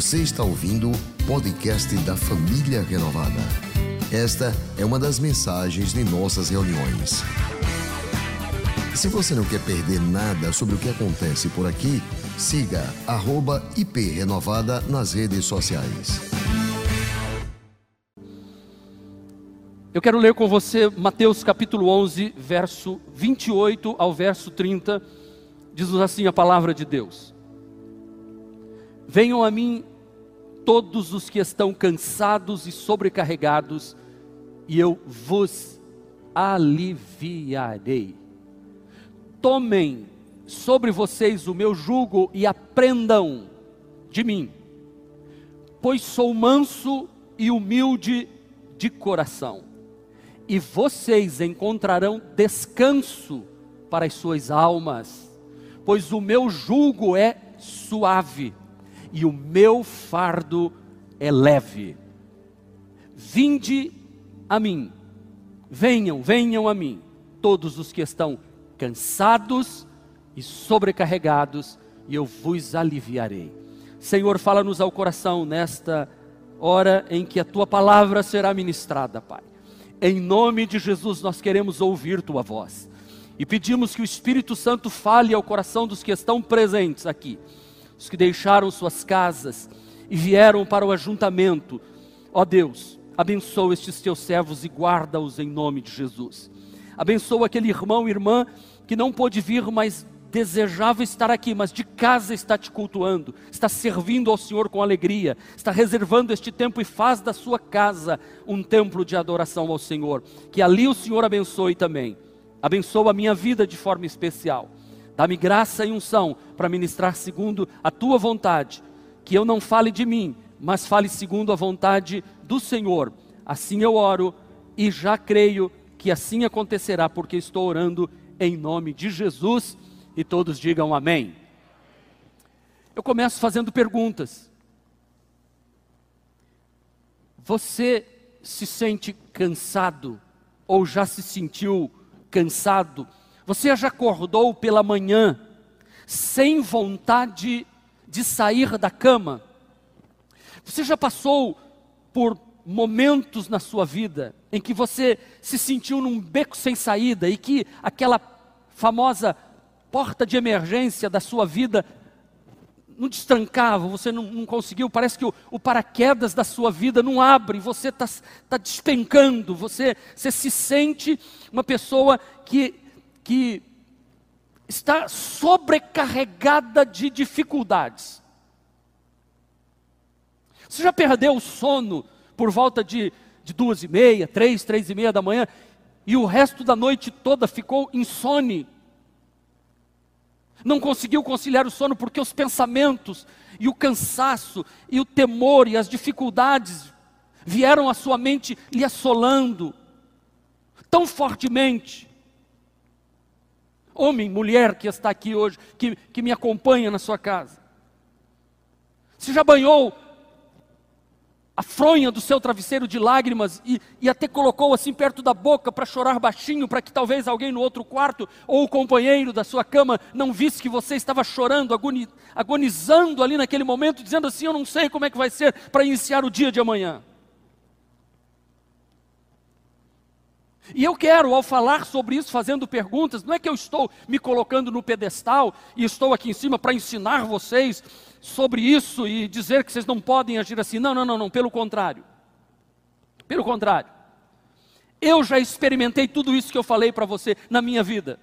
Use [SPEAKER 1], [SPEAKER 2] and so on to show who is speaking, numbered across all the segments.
[SPEAKER 1] Você está ouvindo o podcast da Família Renovada. Esta é uma das mensagens de nossas reuniões. Se você não quer perder nada sobre o que acontece por aqui, siga @iprenovada nas redes sociais.
[SPEAKER 2] Eu quero ler com você Mateus capítulo 11, verso 28 ao verso 30. Diz-nos assim a palavra de Deus: Venham a mim todos os que estão cansados e sobrecarregados, e eu vos aliviarei. Tomem sobre vocês o meu jugo e aprendam de mim, pois sou manso e humilde de coração, e vocês encontrarão descanso para as suas almas, pois o meu jugo é suave e o meu fardo é leve. Vinde a mim, venham, venham a mim, todos os que estão cansados e sobrecarregados, e eu vos aliviarei. Senhor, fala-nos ao coração nesta hora em que a tua palavra será ministrada, Pai. Em nome de Jesus, nós queremos ouvir tua voz. E pedimos que o Espírito Santo fale ao coração dos que estão presentes aqui os que deixaram suas casas e vieram para o ajuntamento. Ó Deus, abençoa estes teus servos e guarda-os em nome de Jesus. Abençoa aquele irmão e irmã que não pôde vir, mas desejava estar aqui, mas de casa está te cultuando, está servindo ao Senhor com alegria, está reservando este tempo e faz da sua casa um templo de adoração ao Senhor. Que ali o Senhor abençoe também. Abençoa a minha vida de forma especial. Dá-me graça e unção para ministrar segundo a tua vontade, que eu não fale de mim, mas fale segundo a vontade do Senhor. Assim eu oro e já creio que assim acontecerá, porque estou orando em nome de Jesus e todos digam amém. Eu começo fazendo perguntas. Você se sente cansado ou já se sentiu cansado? Você já acordou pela manhã sem vontade de sair da cama? Você já passou por momentos na sua vida em que você se sentiu num beco sem saída e que aquela famosa porta de emergência da sua vida não destrancava, você não, não conseguiu, parece que o, o, paraquedas da sua vida não abre, você está tá despencando, você, você se sente uma pessoa que que está sobrecarregada de dificuldades. Você já perdeu o sono por volta de, de duas e meia, três, três e meia da manhã, e o resto da noite toda ficou insone. Não conseguiu conciliar o sono porque os pensamentos e o cansaço e o temor e as dificuldades vieram à sua mente lhe assolando tão fortemente homem, mulher que está aqui hoje, que, que me acompanha na sua casa. Você já banhou a fronha do seu travesseiro de lágrimas e, e até colocou assim perto da boca para chorar baixinho, para que talvez alguém no outro quarto ou o companheiro da sua cama não visse que você estava chorando, agonizando ali naquele momento, dizendo assim: Eu não sei como é que vai ser para iniciar o dia de amanhã. E eu quero, ao falar sobre isso, fazendo perguntas, não é que eu estou me colocando no pedestal e estou aqui em cima para ensinar vocês sobre isso e dizer que vocês não podem agir assim. Não, não, não, não, pelo contrário. Pelo contrário. Eu já experimentei tudo isso que eu falei para você na minha vida.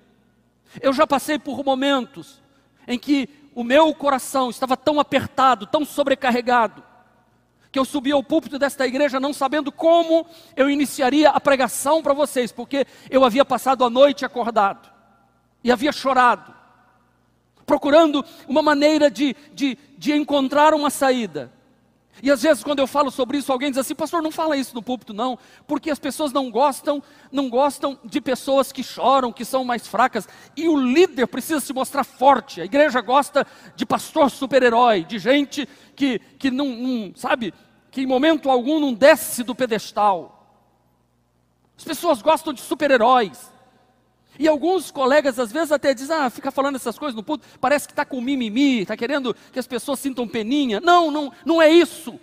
[SPEAKER 2] Eu já passei por momentos em que o meu coração estava tão apertado, tão sobrecarregado, que eu subi ao púlpito desta igreja não sabendo como eu iniciaria a pregação para vocês, porque eu havia passado a noite acordado e havia chorado, procurando uma maneira de, de, de encontrar uma saída. E às vezes quando eu falo sobre isso, alguém diz assim, pastor, não fala isso no púlpito não, porque as pessoas não gostam, não gostam de pessoas que choram, que são mais fracas, e o líder precisa se mostrar forte. A igreja gosta de pastor super-herói, de gente que, que não, não, sabe, que em momento algum não desce do pedestal. As pessoas gostam de super-heróis. E alguns colegas às vezes até dizem, ah, fica falando essas coisas no público, parece que está com mimimi, está querendo que as pessoas sintam peninha. Não, não, não é isso.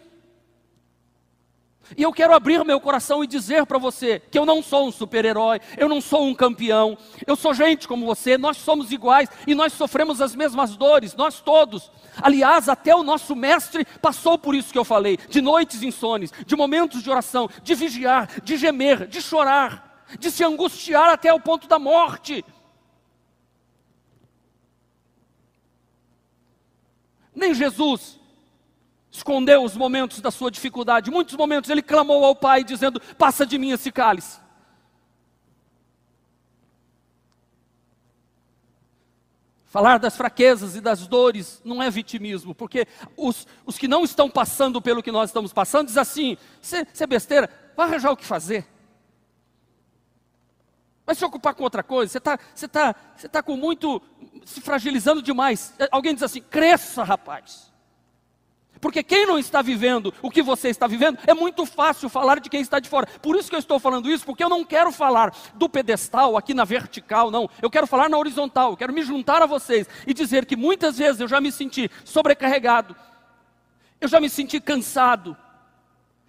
[SPEAKER 2] E eu quero abrir meu coração e dizer para você que eu não sou um super-herói, eu não sou um campeão, eu sou gente como você, nós somos iguais e nós sofremos as mesmas dores, nós todos. Aliás, até o nosso mestre passou por isso que eu falei: de noites insones, de momentos de oração, de vigiar, de gemer, de chorar, de se angustiar até o ponto da morte. Nem Jesus escondeu os momentos da sua dificuldade. Muitos momentos ele clamou ao Pai, dizendo: Passa de mim esse cálice. Falar das fraquezas e das dores não é vitimismo, porque os, os que não estão passando pelo que nós estamos passando, diz assim: Você é besteira, vai arranjar o que fazer. Vai se ocupar com outra coisa, você está você tá, você tá com muito, se fragilizando demais. Alguém diz assim: cresça, rapaz. Porque quem não está vivendo o que você está vivendo, é muito fácil falar de quem está de fora. Por isso que eu estou falando isso, porque eu não quero falar do pedestal aqui na vertical, não. Eu quero falar na horizontal, eu quero me juntar a vocês e dizer que muitas vezes eu já me senti sobrecarregado, eu já me senti cansado,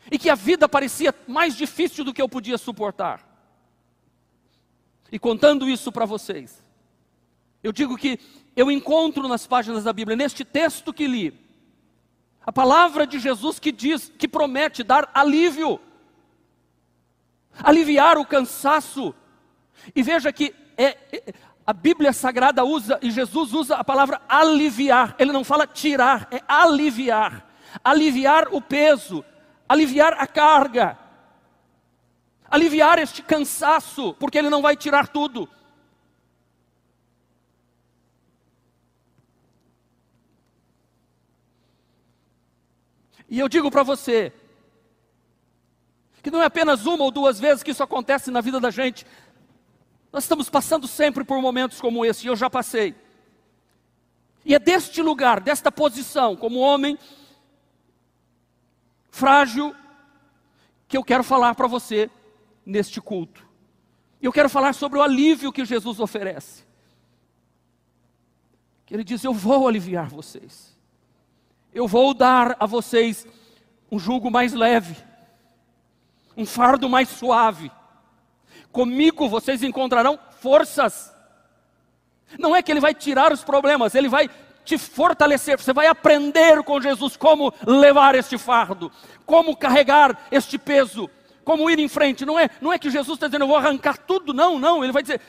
[SPEAKER 2] e que a vida parecia mais difícil do que eu podia suportar. E contando isso para vocês, eu digo que eu encontro nas páginas da Bíblia, neste texto que li, a palavra de Jesus que diz, que promete dar alívio, aliviar o cansaço. E veja que é, é, a Bíblia Sagrada usa, e Jesus usa a palavra aliviar, ele não fala tirar, é aliviar. Aliviar o peso, aliviar a carga, aliviar este cansaço, porque ele não vai tirar tudo. E eu digo para você, que não é apenas uma ou duas vezes que isso acontece na vida da gente, nós estamos passando sempre por momentos como esse, e eu já passei. E é deste lugar, desta posição, como homem frágil, que eu quero falar para você neste culto. E eu quero falar sobre o alívio que Jesus oferece. Que ele diz: Eu vou aliviar vocês eu vou dar a vocês um jugo mais leve, um fardo mais suave. Comigo vocês encontrarão forças. Não é que ele vai tirar os problemas, ele vai te fortalecer. Você vai aprender com Jesus como levar este fardo, como carregar este peso, como ir em frente. Não é, não é que Jesus está dizendo, eu vou arrancar tudo. Não, não. Ele vai dizer,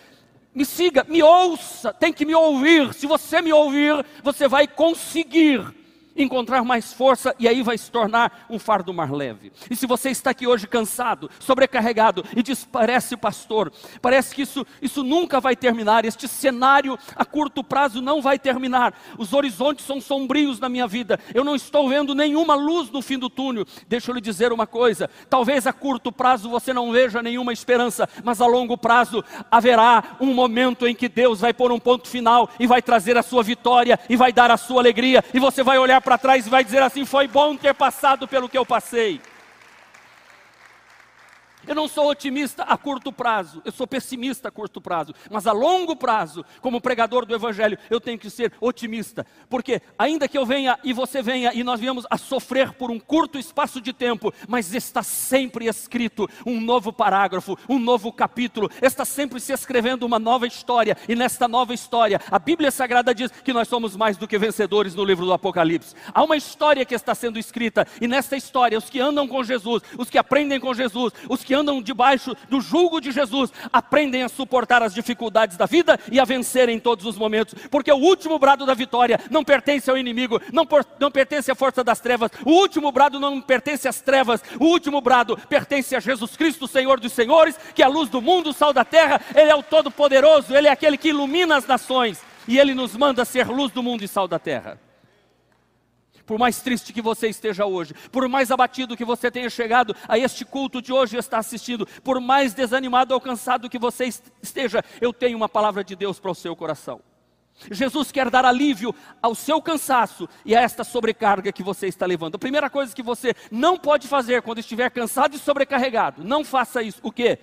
[SPEAKER 2] me siga, me ouça, tem que me ouvir. Se você me ouvir, você vai conseguir encontrar mais força e aí vai se tornar um fardo mais leve. E se você está aqui hoje cansado, sobrecarregado e diz: parece, pastor, parece que isso, isso nunca vai terminar, este cenário a curto prazo não vai terminar, os horizontes são sombrios na minha vida, eu não estou vendo nenhuma luz no fim do túnel. Deixa eu lhe dizer uma coisa: talvez a curto prazo você não veja nenhuma esperança, mas a longo prazo haverá um momento em que Deus vai pôr um ponto final e vai trazer a sua vitória e vai dar a sua alegria, e você vai olhar para trás e vai dizer assim: foi bom ter passado pelo que eu passei. Eu não sou otimista a curto prazo, eu sou pessimista a curto prazo, mas a longo prazo, como pregador do Evangelho, eu tenho que ser otimista, porque ainda que eu venha e você venha e nós viemos a sofrer por um curto espaço de tempo, mas está sempre escrito um novo parágrafo, um novo capítulo, está sempre se escrevendo uma nova história, e nesta nova história, a Bíblia Sagrada diz que nós somos mais do que vencedores no livro do Apocalipse. Há uma história que está sendo escrita, e nesta história, os que andam com Jesus, os que aprendem com Jesus, os que andam debaixo do jugo de Jesus, aprendem a suportar as dificuldades da vida e a vencer em todos os momentos, porque o último brado da vitória não pertence ao inimigo, não, por, não pertence à força das trevas, o último brado não pertence às trevas, o último brado pertence a Jesus Cristo, Senhor dos Senhores, que é a luz do mundo, o sal da terra, Ele é o Todo-Poderoso, Ele é aquele que ilumina as nações e Ele nos manda ser luz do mundo e sal da terra por mais triste que você esteja hoje, por mais abatido que você tenha chegado a este culto de hoje e está assistindo, por mais desanimado ou cansado que você esteja, eu tenho uma palavra de Deus para o seu coração. Jesus quer dar alívio ao seu cansaço e a esta sobrecarga que você está levando. A primeira coisa que você não pode fazer quando estiver cansado e sobrecarregado, não faça isso. O quê?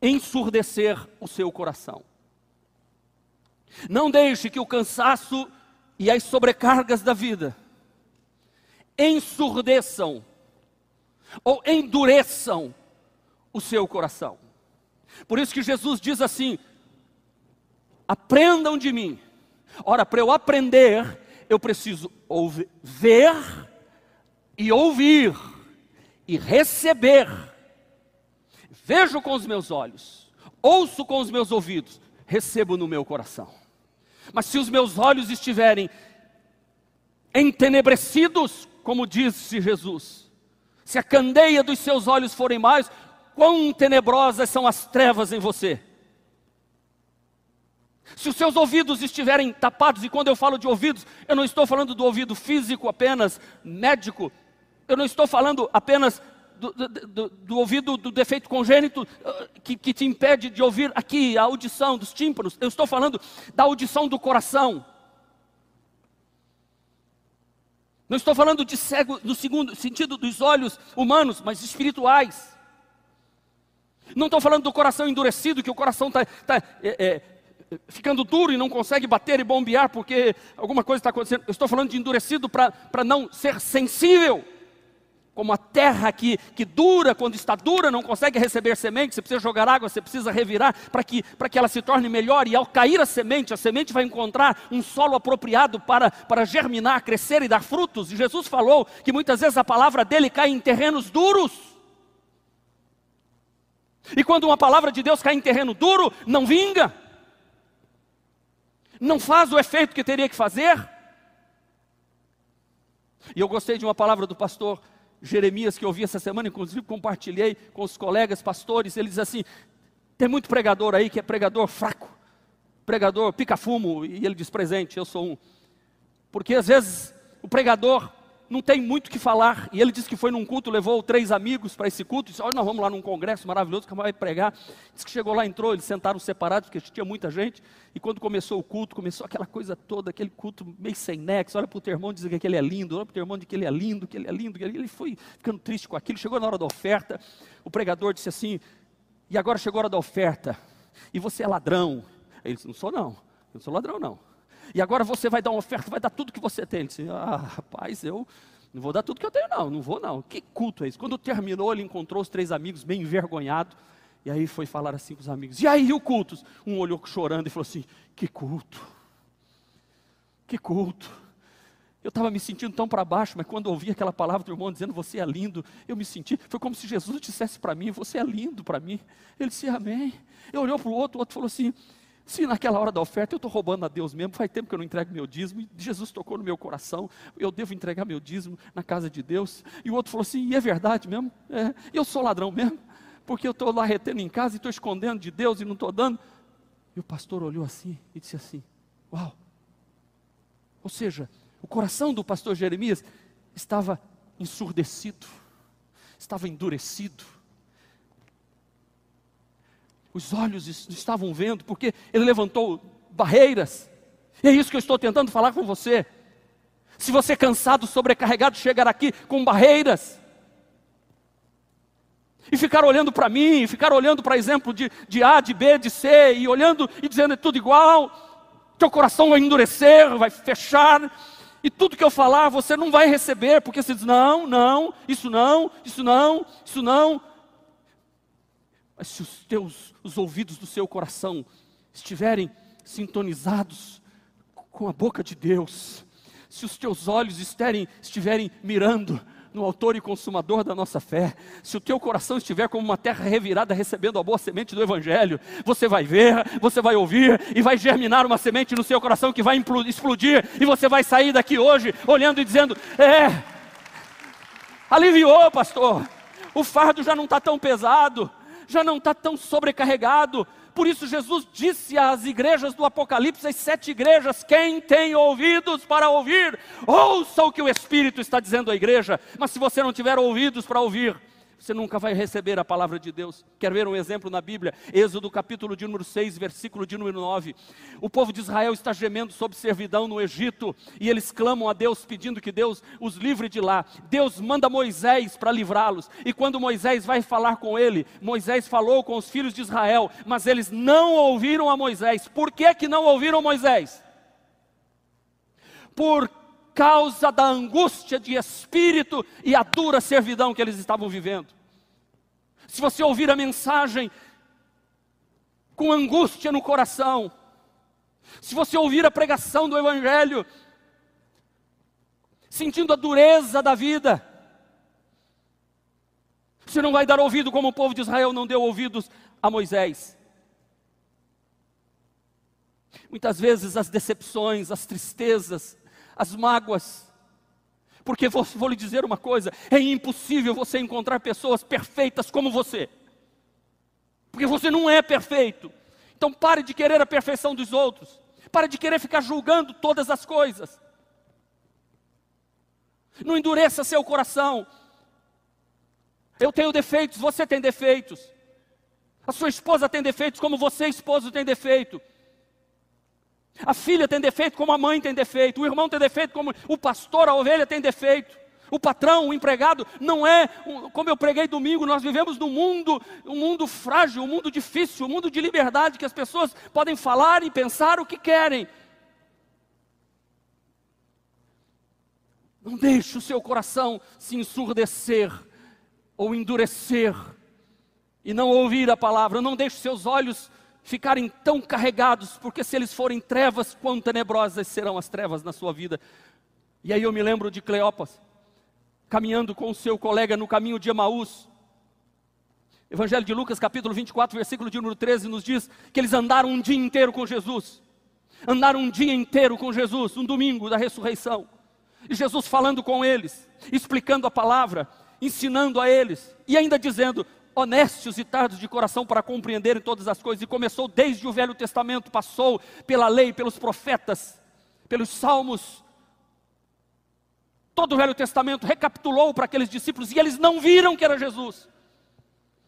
[SPEAKER 2] ensurdecer o seu coração. Não deixe que o cansaço e as sobrecargas da vida ensurdeçam ou endureçam o seu coração. Por isso que Jesus diz assim: aprendam de mim. Ora, para eu aprender, eu preciso ouvir, ver e ouvir e receber. Vejo com os meus olhos, ouço com os meus ouvidos, recebo no meu coração. Mas se os meus olhos estiverem entenebrecidos, como disse Jesus, se a candeia dos seus olhos forem mais, quão tenebrosas são as trevas em você. Se os seus ouvidos estiverem tapados, e quando eu falo de ouvidos, eu não estou falando do ouvido físico apenas, médico, eu não estou falando apenas do, do, do, ouvido do defeito congênito uh, que, que te impede de ouvir aqui a audição dos tímpanos, eu estou falando da audição do coração. Não estou falando de cego no segundo sentido dos olhos humanos, mas espirituais. Não estou falando do coração endurecido, que o coração está tá, é, é, ficando duro e não consegue bater e bombear porque alguma coisa está acontecendo. Eu estou falando de endurecido para não ser sensível como a terra que, que dura, quando está dura, não consegue receber semente, você precisa jogar água, você precisa revirar para que, que ela se torne melhor, e ao cair a semente, a semente vai encontrar um solo apropriado para, para germinar, crescer e dar frutos. E Jesus falou que muitas vezes a palavra dele cai em terrenos duros. E quando uma palavra de Deus cai em terreno duro, não vinga, não faz o efeito que teria que fazer. E eu gostei de uma palavra do pastor Jeremias que eu ouvi essa semana, inclusive compartilhei com os colegas pastores, ele diz assim: tem muito pregador aí que é pregador fraco, pregador pica-fumo, e ele diz presente, eu sou um. Porque às vezes o pregador não tem muito o que falar. E ele disse que foi num culto, levou três amigos para esse culto. Disse: Olha, nós vamos lá num congresso maravilhoso que vai pregar. Disse que chegou lá, entrou, eles sentaram separados, porque tinha muita gente. E quando começou o culto, começou aquela coisa toda, aquele culto meio sem nexo. Olha para o teu irmão dizer que ele é lindo, olha para o teu irmão dizer que ele é lindo, que ele é lindo. Ele... ele foi ficando triste com aquilo. Chegou na hora da oferta, o pregador disse assim: E agora chegou a hora da oferta, e você é ladrão. Ele disse: Não sou não, eu não sou ladrão não. E agora você vai dar uma oferta, vai dar tudo que você tem. Ele disse: Ah, rapaz, eu não vou dar tudo que eu tenho, não, não vou não. Que culto é esse? Quando terminou, ele encontrou os três amigos bem envergonhados. E aí foi falar assim com os amigos. E aí o culto? Um olhou chorando e falou assim: Que culto. Que culto. Eu estava me sentindo tão para baixo, mas quando ouvi aquela palavra do irmão dizendo você é lindo, eu me senti, foi como se Jesus dissesse para mim, você é lindo para mim. Ele disse amém. Eu olhou para o outro, o outro falou assim, se naquela hora da oferta eu estou roubando a Deus mesmo, faz tempo que eu não entrego meu dízimo, e Jesus tocou no meu coração, eu devo entregar meu dízimo na casa de Deus. E o outro falou assim: e é verdade mesmo? É, eu sou ladrão mesmo, porque eu estou lá retendo em casa e estou escondendo de Deus e não estou dando. E o pastor olhou assim e disse assim: Uau! Ou seja, o coração do pastor Jeremias estava ensurdecido, estava endurecido os olhos estavam vendo, porque ele levantou barreiras. E é isso que eu estou tentando falar com você. Se você cansado, sobrecarregado, chegar aqui com barreiras, e ficar olhando para mim, ficar olhando para exemplo de, de A, de B, de C, e olhando e dizendo é tudo igual, teu coração vai endurecer, vai fechar, e tudo que eu falar você não vai receber, porque você diz: não, não, isso não, isso não, isso não. Mas se os teus os ouvidos do seu coração estiverem sintonizados com a boca de Deus, se os teus olhos estiverem, estiverem mirando no autor e consumador da nossa fé, se o teu coração estiver como uma terra revirada recebendo a boa semente do Evangelho, você vai ver, você vai ouvir e vai germinar uma semente no seu coração que vai explodir, e você vai sair daqui hoje olhando e dizendo: É, aliviou, pastor, o fardo já não está tão pesado, já não está tão sobrecarregado. Por isso, Jesus disse às igrejas do Apocalipse, as sete igrejas: quem tem ouvidos para ouvir, ouça o que o Espírito está dizendo à igreja. Mas se você não tiver ouvidos para ouvir, você nunca vai receber a palavra de Deus. Quer ver um exemplo na Bíblia? Êxodo capítulo de número 6, versículo de número 9. O povo de Israel está gemendo sob servidão no Egito e eles clamam a Deus pedindo que Deus os livre de lá. Deus manda Moisés para livrá-los. E quando Moisés vai falar com ele, Moisés falou com os filhos de Israel, mas eles não ouviram a Moisés. Por que que não ouviram Moisés? Por causa da angústia de espírito e a dura servidão que eles estavam vivendo. Se você ouvir a mensagem com angústia no coração, se você ouvir a pregação do Evangelho, sentindo a dureza da vida, você não vai dar ouvido como o povo de Israel não deu ouvidos a Moisés. Muitas vezes as decepções, as tristezas, as mágoas. Porque vou, vou lhe dizer uma coisa: é impossível você encontrar pessoas perfeitas como você. Porque você não é perfeito. Então pare de querer a perfeição dos outros. Pare de querer ficar julgando todas as coisas. Não endureça seu coração. Eu tenho defeitos, você tem defeitos. A sua esposa tem defeitos, como você, esposo, tem defeito. A filha tem defeito como a mãe tem defeito, o irmão tem defeito como o pastor, a ovelha tem defeito. O patrão, o empregado, não é, como eu preguei domingo, nós vivemos num mundo, um mundo frágil, um mundo difícil, um mundo de liberdade, que as pessoas podem falar e pensar o que querem. Não deixe o seu coração se ensurdecer ou endurecer e não ouvir a palavra, não deixe seus olhos ficarem tão carregados, porque se eles forem trevas, quão tenebrosas serão as trevas na sua vida. E aí eu me lembro de Cleopas, caminhando com o seu colega no caminho de Emaús. Evangelho de Lucas, capítulo 24, versículo de número 13, nos diz que eles andaram um dia inteiro com Jesus. Andaram um dia inteiro com Jesus, um domingo da ressurreição. E Jesus falando com eles, explicando a palavra, ensinando a eles, e ainda dizendo: honestos e tardos de coração para compreenderem todas as coisas, e começou desde o Velho Testamento, passou pela lei, pelos profetas, pelos salmos, todo o Velho Testamento, recapitulou para aqueles discípulos, e eles não viram que era Jesus,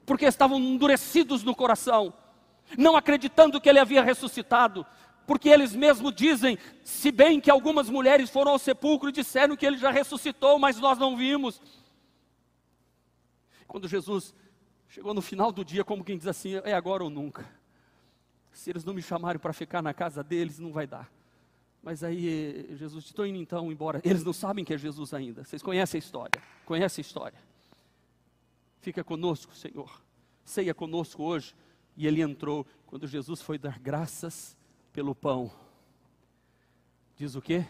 [SPEAKER 2] porque estavam endurecidos no coração, não acreditando que ele havia ressuscitado, porque eles mesmos dizem, se bem que algumas mulheres foram ao sepulcro e disseram que ele já ressuscitou, mas nós não vimos. Quando Jesus Chegou no final do dia, como quem diz assim: é agora ou nunca. Se eles não me chamarem para ficar na casa deles, não vai dar. Mas aí Jesus, estou indo então embora. Eles não sabem que é Jesus ainda. Vocês conhecem a história? Conhecem a história? Fica conosco, Senhor. Ceia conosco hoje. E ele entrou quando Jesus foi dar graças pelo pão. Diz o quê?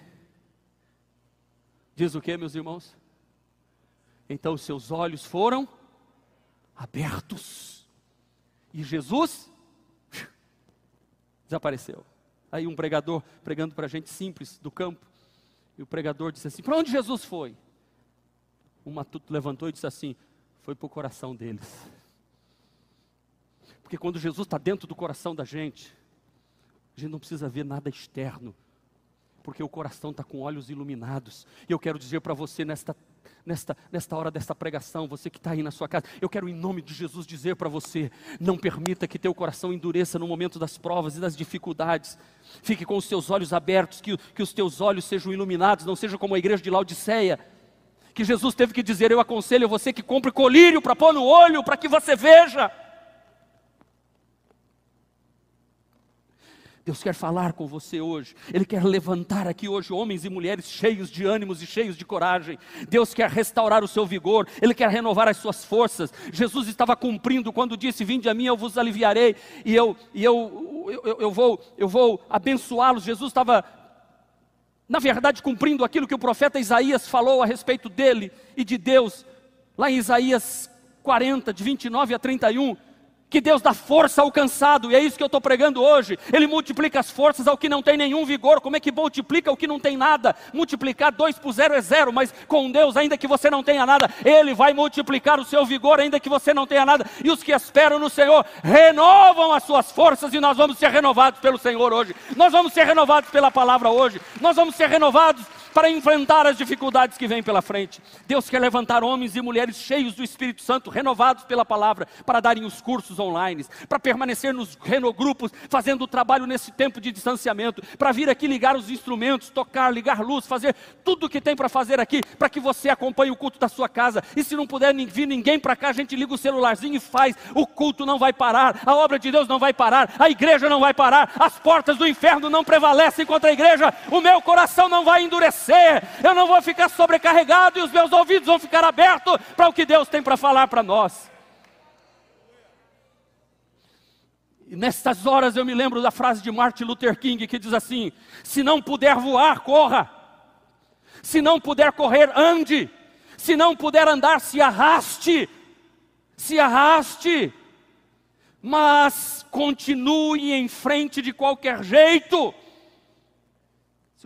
[SPEAKER 2] Diz o quê, meus irmãos? Então seus olhos foram abertos. E Jesus desapareceu. Aí um pregador pregando para gente simples do campo, e o pregador disse assim: Para onde Jesus foi? O matuto levantou e disse assim: Foi para o coração deles. Porque quando Jesus está dentro do coração da gente, a gente não precisa ver nada externo, porque o coração está com olhos iluminados. E eu quero dizer para você nesta nesta, nesta hora desta pregação, você que está aí na sua casa, eu quero em nome de Jesus dizer para você: não permita que teu coração endureça no momento das provas e das dificuldades. Fique com os teus olhos abertos, que, que os teus olhos sejam iluminados, não seja como a igreja de Laodiceia. Que Jesus teve que dizer: Eu aconselho você que compre colírio para pôr no olho, para que você veja. Deus quer falar com você hoje. Ele quer levantar aqui hoje homens e mulheres cheios de ânimos e cheios de coragem. Deus quer restaurar o seu vigor. Ele quer renovar as suas forças. Jesus estava cumprindo quando disse: Vinde a mim, eu vos aliviarei e eu, e eu, eu, eu vou, eu vou abençoá-los. Jesus estava, na verdade, cumprindo aquilo que o profeta Isaías falou a respeito dele e de Deus, lá em Isaías 40, de 29 a 31 que Deus dá força ao cansado, e é isso que eu estou pregando hoje. Ele multiplica as forças ao que não tem nenhum vigor. Como é que multiplica o que não tem nada? Multiplicar dois por zero é zero, mas com Deus, ainda que você não tenha nada, Ele vai multiplicar o seu vigor, ainda que você não tenha nada. E os que esperam no Senhor renovam as suas forças, e nós vamos ser renovados pelo Senhor hoje. Nós vamos ser renovados pela palavra hoje. Nós vamos ser renovados para enfrentar as dificuldades que vêm pela frente. Deus quer levantar homens e mulheres cheios do Espírito Santo, renovados pela palavra, para darem os cursos online, para permanecer nos renogrupos, fazendo o trabalho nesse tempo de distanciamento, para vir aqui ligar os instrumentos, tocar, ligar luz, fazer tudo o que tem para fazer aqui, para que você acompanhe o culto da sua casa. E se não puder vir ninguém para cá, a gente liga o celularzinho e faz. O culto não vai parar, a obra de Deus não vai parar, a igreja não vai parar, as portas do inferno não prevalecem contra a igreja, o meu coração não vai endurecer, eu não vou ficar sobrecarregado e os meus ouvidos vão ficar abertos para o que Deus tem para falar para nós. E nestas horas eu me lembro da frase de Martin Luther King que diz assim: se não puder voar, corra. Se não puder correr, ande. Se não puder andar, se arraste. Se arraste. Mas continue em frente de qualquer jeito.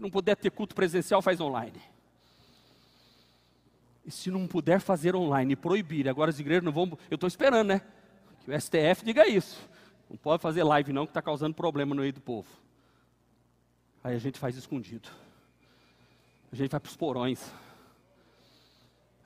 [SPEAKER 2] Não puder ter culto presencial, faz online. E se não puder fazer online, proibir, agora as igrejas não vão. Eu estou esperando, né? Que o STF diga isso. Não pode fazer live, não, que está causando problema no meio do povo. Aí a gente faz escondido. A gente vai para os porões.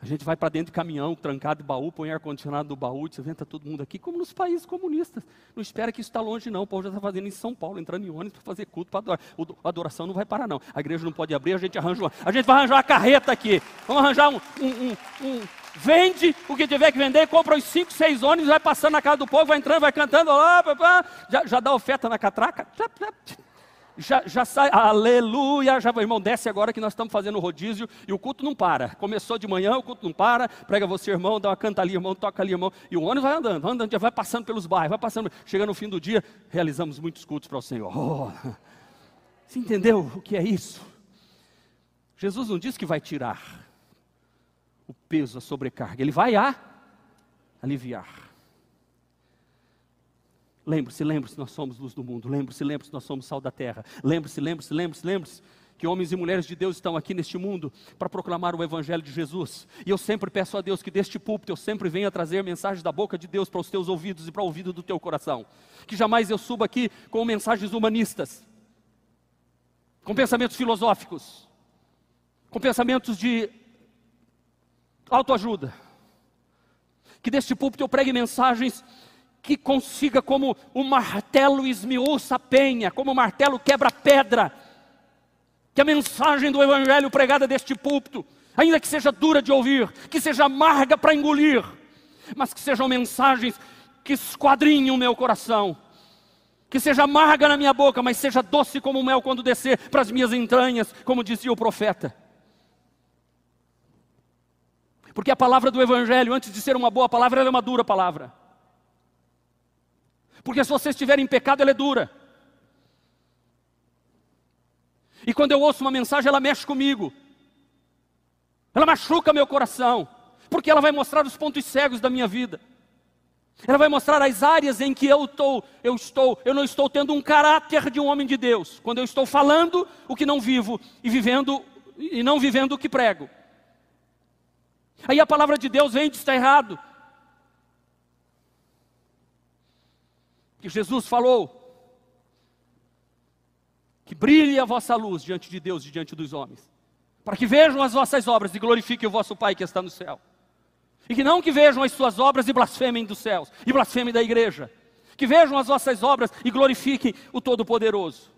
[SPEAKER 2] A gente vai para dentro de caminhão, trancado de baú, põe ar-condicionado no baú, você venta todo mundo aqui, como nos países comunistas. Não espera que isso está longe, não. O povo já está fazendo em São Paulo, entrando em ônibus para fazer culto, para adorar. a adoração não vai parar, não. A igreja não pode abrir, a gente arranja uma. A gente vai arranjar uma carreta aqui. Vamos arranjar um, um, um, um vende o que tiver que vender, compra os cinco, seis ônibus, vai passando na casa do povo, vai entrando, vai cantando, lá, já, já dá oferta na catraca, já, já sai, aleluia, já, irmão, desce agora que nós estamos fazendo o rodízio e o culto não para. Começou de manhã, o culto não para, prega você, irmão, dá uma canta ali, irmão, toca ali, irmão, e o ônibus vai andando, vai andando, vai passando pelos bairros, vai passando, chega no fim do dia, realizamos muitos cultos para o Senhor. Oh, você entendeu o que é isso? Jesus não disse que vai tirar o peso, a sobrecarga, ele vai a aliviar. Lembre-se, lembre-se, nós somos luz do mundo. Lembre-se, lembre-se, nós somos sal da terra. Lembre-se, lembre-se, lembre-se, lembre-se que homens e mulheres de Deus estão aqui neste mundo para proclamar o Evangelho de Jesus. E eu sempre peço a Deus que deste púlpito eu sempre venha trazer mensagens da boca de Deus para os teus ouvidos e para o ouvido do teu coração. Que jamais eu suba aqui com mensagens humanistas, com pensamentos filosóficos, com pensamentos de autoajuda. Que deste púlpito eu pregue mensagens que consiga, como o martelo esmiuça a penha, como o martelo quebra pedra, que a mensagem do Evangelho pregada deste púlpito, ainda que seja dura de ouvir, que seja amarga para engolir, mas que sejam mensagens que esquadrinhem o meu coração, que seja amarga na minha boca, mas seja doce como mel quando descer para as minhas entranhas, como dizia o profeta. Porque a palavra do Evangelho, antes de ser uma boa palavra, ela é uma dura palavra. Porque se você estiver em pecado, ela é dura. E quando eu ouço uma mensagem, ela mexe comigo. Ela machuca meu coração. Porque ela vai mostrar os pontos cegos da minha vida. Ela vai mostrar as áreas em que eu estou, eu estou, eu não estou tendo um caráter de um homem de Deus. Quando eu estou falando o que não vivo e vivendo e não vivendo o que prego. Aí a palavra de Deus vem e diz está errado. Que Jesus falou: que brilhe a vossa luz diante de Deus e diante dos homens, para que vejam as vossas obras e glorifiquem o vosso Pai que está no céu. E que não que vejam as suas obras e blasfemem dos céus, e blasfemem da igreja. Que vejam as vossas obras e glorifiquem o Todo-Poderoso.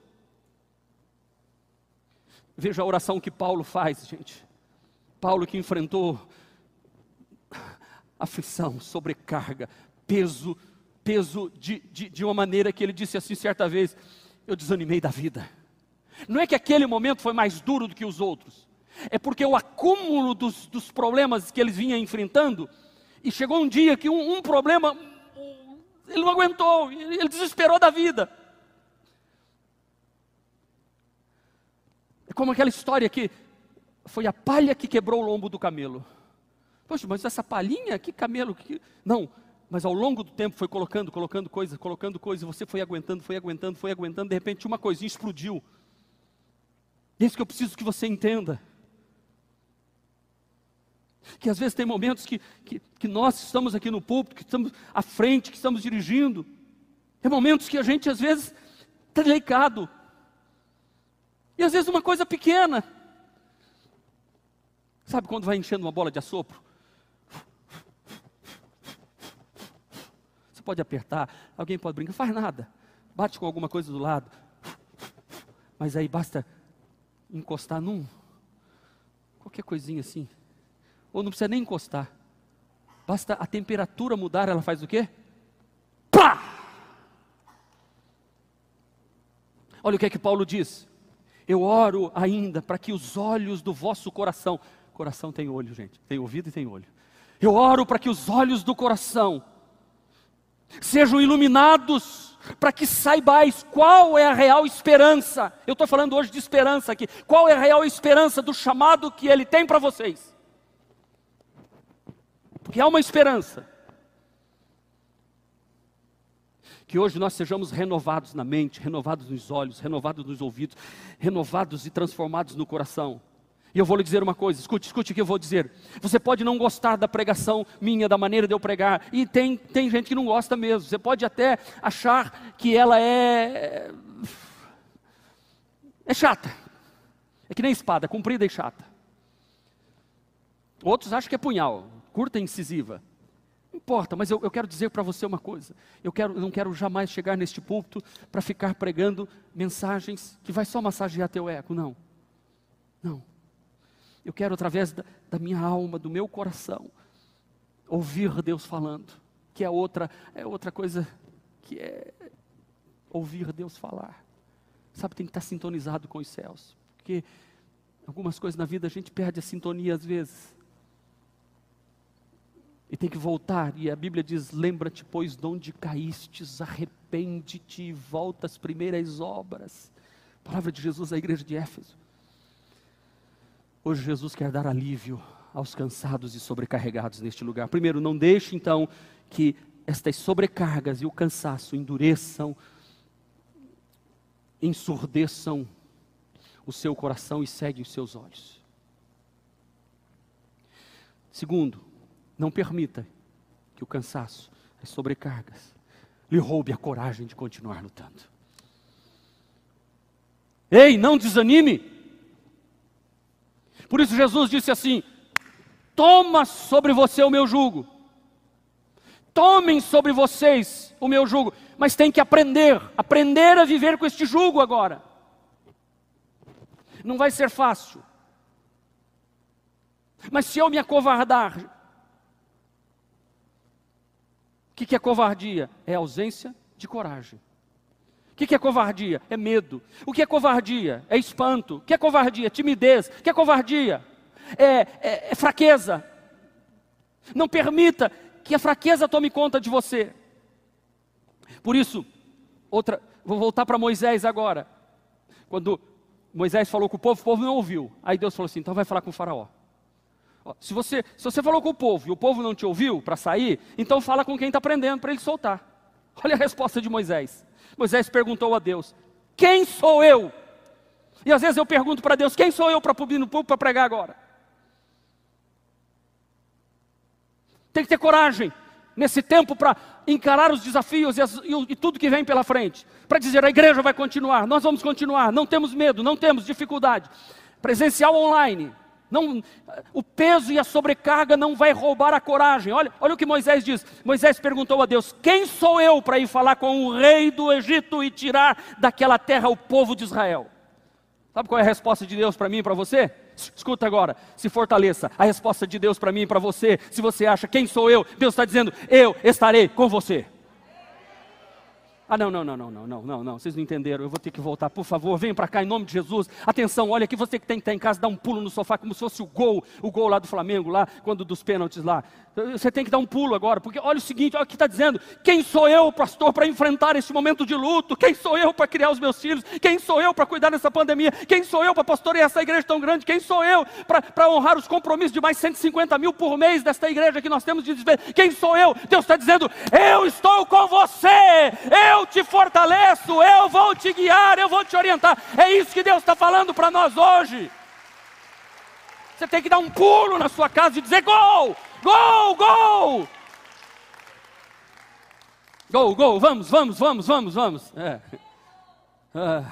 [SPEAKER 2] Veja a oração que Paulo faz, gente. Paulo que enfrentou aflição, sobrecarga, peso peso de, de, de uma maneira que ele disse assim certa vez: Eu desanimei da vida. Não é que aquele momento foi mais duro do que os outros, é porque o acúmulo dos, dos problemas que eles vinham enfrentando, e chegou um dia que um, um problema, ele não aguentou, ele desesperou da vida. É como aquela história que foi a palha que quebrou o lombo do camelo. Poxa, mas essa palhinha, que camelo? Que... Não, mas ao longo do tempo foi colocando, colocando coisa, colocando coisa, você foi aguentando, foi aguentando, foi aguentando, de repente uma coisinha explodiu. E é isso que eu preciso que você entenda. Que às vezes tem momentos que, que, que nós estamos aqui no púlpito, que estamos à frente, que estamos dirigindo. É momentos que a gente às vezes está delicado. E às vezes uma coisa pequena, Sabe quando vai enchendo uma bola de assopro? Pode apertar, alguém pode brincar, faz nada. Bate com alguma coisa do lado. Mas aí basta encostar num, qualquer coisinha assim. Ou não precisa nem encostar. Basta a temperatura mudar, ela faz o quê? Pá! Olha o que é que Paulo diz. Eu oro ainda para que os olhos do vosso coração, coração tem olho, gente, tem ouvido e tem olho. Eu oro para que os olhos do coração sejam iluminados, para que saibais qual é a real esperança. Eu estou falando hoje de esperança aqui. Qual é a real esperança do chamado que Ele tem para vocês? Porque há uma esperança. Que hoje nós sejamos renovados na mente, renovados nos olhos, renovados nos ouvidos, renovados e transformados no coração. E eu vou lhe dizer uma coisa, escute, escute o que eu vou dizer. Você pode não gostar da pregação minha, da maneira de eu pregar, e tem, tem gente que não gosta mesmo. Você pode até achar que ela é. é chata. É que nem espada, comprida e chata. Outros acham que é punhal, curta e incisiva. Não importa, mas eu, eu quero dizer para você uma coisa. Eu, quero, eu não quero jamais chegar neste púlpito para ficar pregando mensagens que vai só massagear teu ego. Não. Não. Eu quero, através da, da minha alma, do meu coração, ouvir Deus falando, que é outra, é outra coisa que é ouvir Deus falar. Sabe, tem que estar sintonizado com os céus, porque algumas coisas na vida a gente perde a sintonia às vezes. E tem que voltar, e a Bíblia diz: Lembra-te, pois, de onde caístes, arrepende-te e volta às primeiras obras. palavra de Jesus à igreja de Éfeso. Hoje Jesus quer dar alívio aos cansados e sobrecarregados neste lugar. Primeiro, não deixe então que estas sobrecargas e o cansaço endureçam, ensurdeçam o seu coração e ceguem os seus olhos. Segundo, não permita que o cansaço, as sobrecargas, lhe roube a coragem de continuar lutando. Ei, não desanime! Por isso Jesus disse assim: Toma sobre você o meu jugo. Tomem sobre vocês o meu jugo, mas tem que aprender, aprender a viver com este jugo agora. Não vai ser fácil. Mas se eu me acovardar, o que, é covardia? É ausência de coragem. O que é covardia? É medo. O que é covardia? É espanto. O que é covardia? Timidez. O que é covardia? É, é, é fraqueza. Não permita que a fraqueza tome conta de você. Por isso, outra, vou voltar para Moisés agora. Quando Moisés falou com o povo, o povo não ouviu. Aí Deus falou assim: então vai falar com o faraó. Se você, se você falou com o povo e o povo não te ouviu para sair, então fala com quem está aprendendo para ele soltar. Olha a resposta de Moisés. Moisés perguntou a Deus: Quem sou eu? E às vezes eu pergunto para Deus: Quem sou eu para subir no público para pregar agora? Tem que ter coragem nesse tempo para encarar os desafios e, as, e, e, tudo que vem pela frente. Para dizer: a igreja vai continuar, nós vamos continuar, não temos medo, não temos dificuldade. Presencial online, não, o peso e a sobrecarga não vai roubar a coragem. Olha, olha o que Moisés diz. Moisés perguntou a Deus: Quem sou eu para ir falar com o rei do Egito e tirar daquela terra o povo de Israel? Sabe qual é a resposta de Deus para mim e para você? Escuta agora, se fortaleça. A resposta de Deus para mim e para você, se você acha quem sou eu, Deus está dizendo: Eu estarei com você. Ah, não, não, não, não, não, não, não, não, vocês não entenderam, eu vou ter que voltar, por favor, venham para cá em nome de Jesus. Atenção, olha aqui, você que tem que estar em casa, dá um pulo no sofá, como se fosse o gol, o gol lá do Flamengo, lá, quando dos pênaltis lá. Você tem que dar um pulo agora, porque olha o seguinte, olha o que está dizendo: quem sou eu, pastor, para enfrentar esse momento de luto? Quem sou eu para criar os meus filhos? Quem sou eu para cuidar dessa pandemia? Quem sou eu para pastorear essa igreja tão grande? Quem sou eu para honrar os compromissos de mais 150 mil por mês desta igreja que nós temos de desver? Quem sou eu? Deus está dizendo: eu estou com você, eu te fortaleço, eu vou te guiar, eu vou te orientar. É isso que Deus está falando para nós hoje. Você tem que dar um pulo na sua casa e dizer: gol, gol, gol. Gol, gol, vamos, vamos, vamos, vamos, vamos. É. Ah.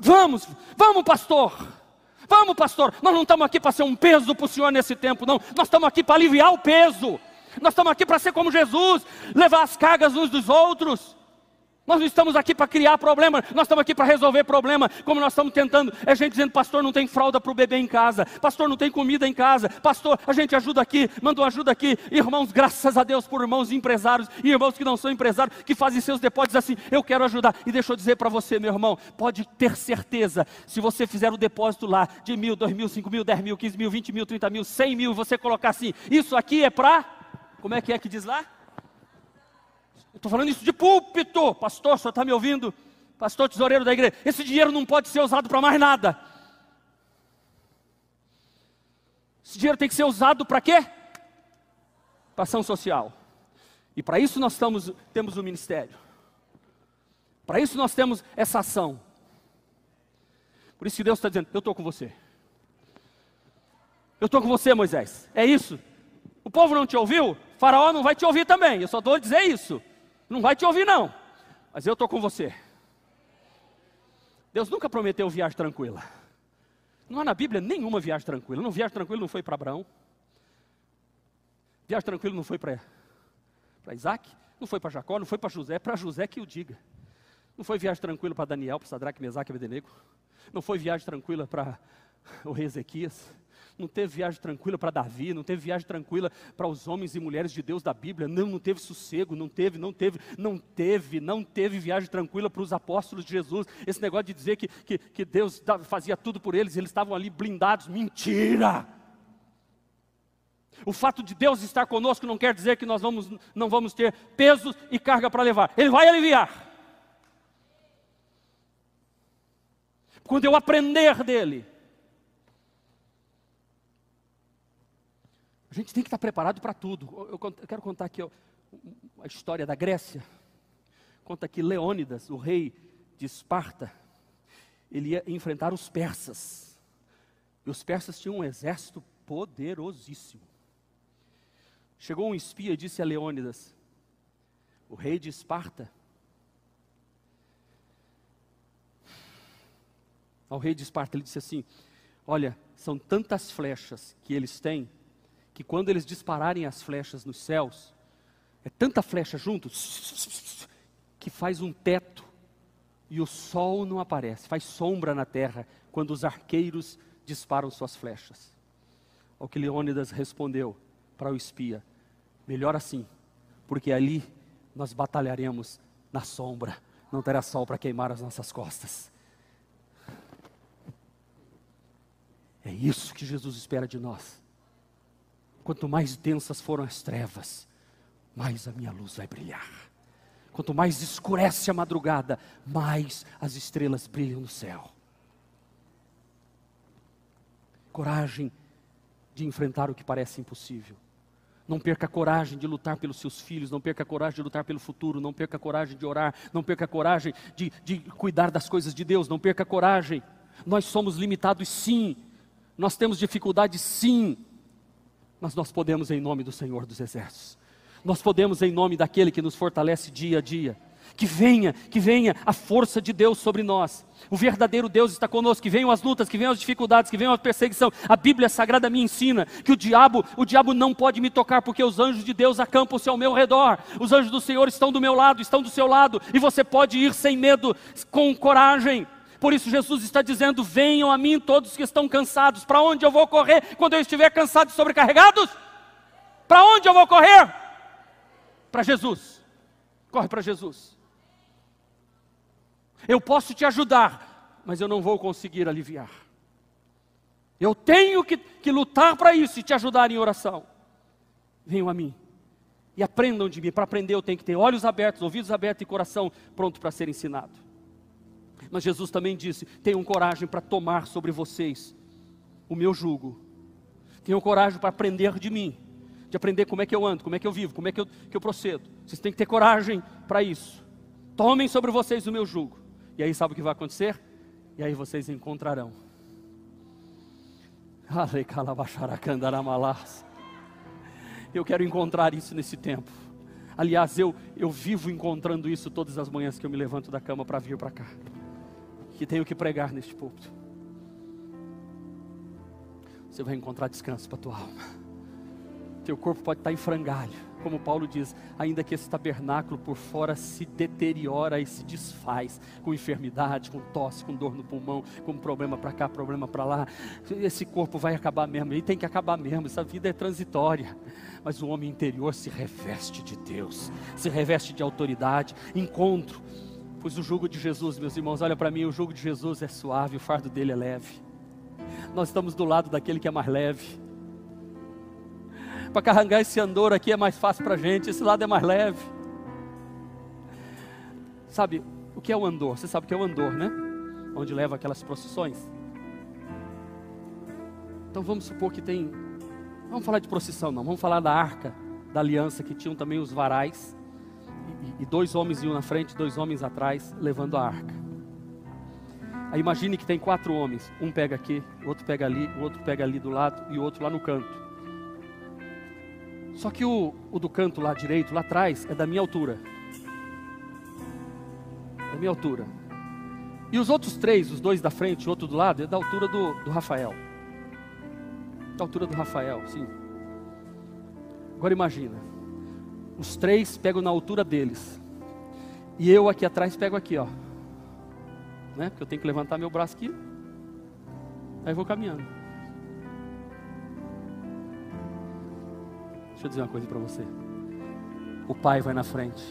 [SPEAKER 2] Vamos, vamos, pastor. Vamos, pastor, nós não estamos aqui para ser um peso para o senhor nesse tempo, não. Nós estamos aqui para aliviar o peso. Nós estamos aqui para ser como Jesus, levar as cargas uns dos outros. Nós não estamos aqui para criar problema, nós estamos aqui para resolver problema, como nós estamos tentando. É gente dizendo, pastor, não tem fralda para o bebê em casa, pastor, não tem comida em casa, pastor, a gente ajuda aqui, mandou ajuda aqui. Irmãos, graças a Deus por irmãos empresários e irmãos que não são empresários, que fazem seus depósitos assim, eu quero ajudar. E deixa eu dizer para você, meu irmão, pode ter certeza, se você fizer o depósito lá de mil, dois mil, cinco mil, dez mil, quinze mil, vinte mil, trinta mil, cem mil, você colocar assim, isso aqui é para, como é que é que diz lá? Estou falando isso de púlpito, pastor, senhor está me ouvindo? Pastor tesoureiro da igreja, esse dinheiro não pode ser usado para mais nada. Esse dinheiro tem que ser usado para quê? Para ação social. E para isso nós estamos, temos o ministério. Para isso nós temos essa ação. Por isso que Deus está dizendo: Eu estou com você. Eu estou com você, Moisés. É isso. O povo não te ouviu? Faraó não vai te ouvir também. Eu só estou a dizer isso. Não vai te ouvir, não. Mas eu estou com você. Deus nunca prometeu viagem tranquila. Não há na Bíblia nenhuma viagem tranquila. Não, viagem tranquila não foi para Abraão. Viagem tranquila não foi para Isaac. Não foi para Jacó, não foi para José. Para José que o diga. Não foi viagem tranquila para Daniel, para Sadraque, Mesaque e Abednego. Não foi viagem tranquila para o rei Ezequias não teve viagem tranquila para Davi, não teve viagem tranquila para os homens e mulheres de Deus da Bíblia, não, não teve sossego, não teve, não teve, não teve, não teve viagem tranquila para os apóstolos de Jesus. Esse negócio de dizer que, que, que Deus fazia tudo por eles, eles estavam ali blindados, mentira! O fato de Deus estar conosco não quer dizer que nós vamos, não vamos ter peso e carga para levar. Ele vai aliviar. Quando eu aprender dele, A gente tem que estar preparado para tudo. Eu, eu, quero contar aqui ó, a história da Grécia. Conta que Leônidas, o rei de Esparta, ele ia enfrentar os persas. E os persas tinham um exército poderosíssimo. Chegou um espia e disse a Leônidas: O rei de Esparta, ao rei de Esparta, ele disse assim: Olha, são tantas flechas que eles têm que quando eles dispararem as flechas nos céus, é tanta flecha junto, que faz um teto e o sol não aparece, faz sombra na terra quando os arqueiros disparam suas flechas. Ao que Leônidas respondeu para o espia: melhor assim, porque ali nós batalharemos na sombra, não terá sol para queimar as nossas costas. É isso que Jesus espera de nós. Quanto mais densas foram as trevas, mais a minha luz vai brilhar. Quanto mais escurece a madrugada, mais as estrelas brilham no céu. Coragem de enfrentar o que parece impossível. Não perca a coragem de lutar pelos seus filhos, não perca a coragem de lutar pelo futuro, não perca a coragem de orar, não perca a coragem de, de cuidar das coisas de Deus, não perca a coragem. Nós somos limitados, sim, nós temos dificuldades, sim, mas nós podemos em nome do Senhor dos Exércitos. Nós podemos em nome daquele que nos fortalece dia a dia. Que venha, que venha a força de Deus sobre nós. O verdadeiro Deus está conosco. Que venham as lutas, que venham as dificuldades, que venham a perseguição. A Bíblia Sagrada me ensina que o diabo, o diabo não pode me tocar porque os anjos de Deus acampam-se ao meu redor. Os anjos do Senhor estão do meu lado, estão do seu lado, e você pode ir sem medo, com coragem. Por isso Jesus está dizendo: Venham a mim todos que estão cansados. Para onde eu vou correr quando eu estiver cansado e sobrecarregados? Para onde eu vou correr? Para Jesus. Corre para Jesus. Eu posso te ajudar, mas eu não vou conseguir aliviar. Eu tenho que, que lutar para isso e te ajudar em oração. Venham a mim e aprendam de mim. Para aprender, eu tenho que ter olhos abertos, ouvidos abertos e coração pronto para ser ensinado. Mas Jesus também disse: tenham coragem para tomar sobre vocês o meu jugo. Tenham coragem para aprender de mim, de aprender como é que eu ando, como é que eu vivo, como é que eu, que eu procedo. Vocês têm que ter coragem para isso. Tomem sobre vocês o meu jugo. E aí sabe o que vai acontecer? E aí vocês encontrarão. Eu quero encontrar isso nesse tempo. Aliás, eu, eu vivo encontrando isso todas as manhãs que eu me levanto da cama para vir para cá que tenho que pregar neste púlpito. você vai encontrar descanso para a tua alma. Teu corpo pode estar em frangalho, como Paulo diz, ainda que esse tabernáculo por fora se deteriora e se desfaz, com enfermidade, com tosse, com dor no pulmão, com problema para cá, problema para lá. Esse corpo vai acabar mesmo, e tem que acabar mesmo, essa vida é transitória. Mas o homem interior se reveste de Deus, se reveste de autoridade, encontro. Pois o jugo de Jesus, meus irmãos, olha para mim, o jugo de Jesus é suave, o fardo dele é leve. Nós estamos do lado daquele que é mais leve. Para carregar esse andor aqui é mais fácil para a gente, esse lado é mais leve. Sabe, o que é o andor? Você sabe o que é o andor, né? Onde leva aquelas procissões. Então vamos supor que tem. Vamos falar de procissão, não. Vamos falar da arca da aliança, que tinham também os varais. E, dois homens iam na frente, dois homens atrás, levando a arca. Aí imagine que tem quatro homens. Um pega aqui, o outro pega ali, o outro pega ali do lado e o outro lá no canto. Só que o, o do canto lá direito, lá atrás, é da minha altura. Da minha altura. E os outros três, os dois da frente e o outro do lado, é da altura do, do Rafael. Da altura do Rafael, sim. Agora imagina. Os três pegam na altura deles. E eu aqui atrás pego aqui, ó. Né? Porque eu tenho que levantar meu braço aqui. Aí vou caminhando. Deixa eu dizer uma coisa para você. O Pai vai na frente,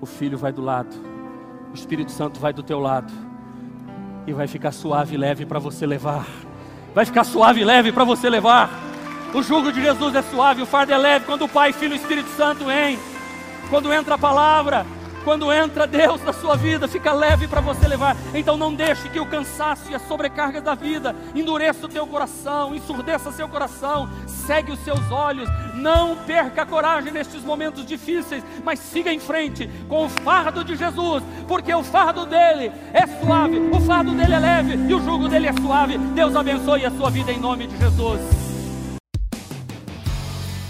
[SPEAKER 2] o Filho vai do lado, o Espírito Santo vai do teu lado, e vai ficar suave e leve para você levar. Vai ficar suave e leve para você levar. O jugo de Jesus é suave, o fardo é leve quando o Pai, Filho e Espírito Santo vem. Quando entra a palavra, quando entra Deus na sua vida, fica leve para você levar. Então não deixe que o cansaço e a sobrecarga da vida endureça o teu coração, ensurdeça seu coração, segue os seus olhos. Não perca a coragem nestes momentos difíceis, mas siga em frente com o fardo de Jesus, porque o fardo dele é suave, o fardo dele é leve e o jugo dele é suave. Deus abençoe a sua vida em nome de Jesus.